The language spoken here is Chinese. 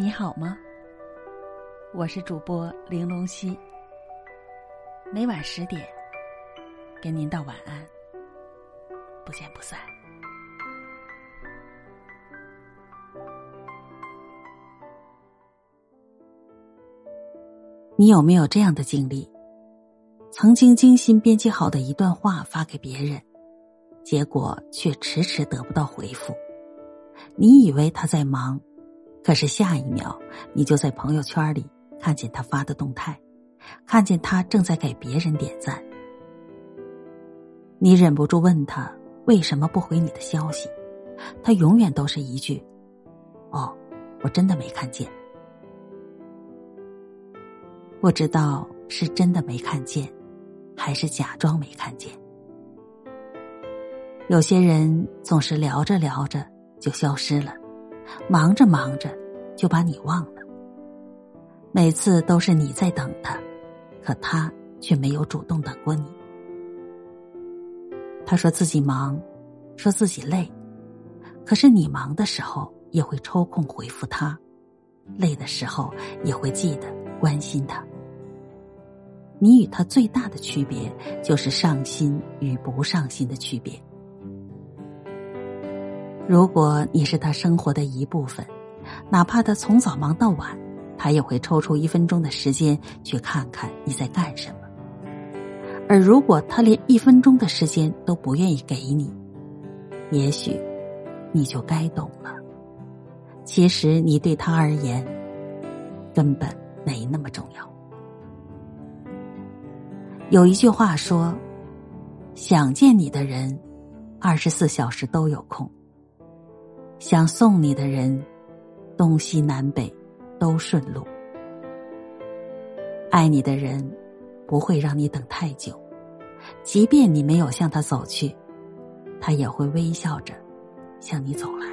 你好吗？我是主播玲珑溪，每晚十点跟您道晚安，不见不散。你有没有这样的经历？曾经精心编辑好的一段话发给别人，结果却迟迟得不到回复。你以为他在忙，可是下一秒你就在朋友圈里看见他发的动态，看见他正在给别人点赞。你忍不住问他为什么不回你的消息，他永远都是一句：“哦，我真的没看见。”不知道是真的没看见，还是假装没看见。有些人总是聊着聊着就消失了，忙着忙着就把你忘了。每次都是你在等他，可他却没有主动等过你。他说自己忙，说自己累，可是你忙的时候也会抽空回复他，累的时候也会记得关心他。你与他最大的区别，就是上心与不上心的区别。如果你是他生活的一部分，哪怕他从早忙到晚，他也会抽出一分钟的时间去看看你在干什么。而如果他连一分钟的时间都不愿意给你，也许你就该懂了。其实你对他而言，根本没那么重要。有一句话说：“想见你的人，二十四小时都有空；想送你的人，东西南北都顺路。爱你的人，不会让你等太久，即便你没有向他走去，他也会微笑着向你走来。”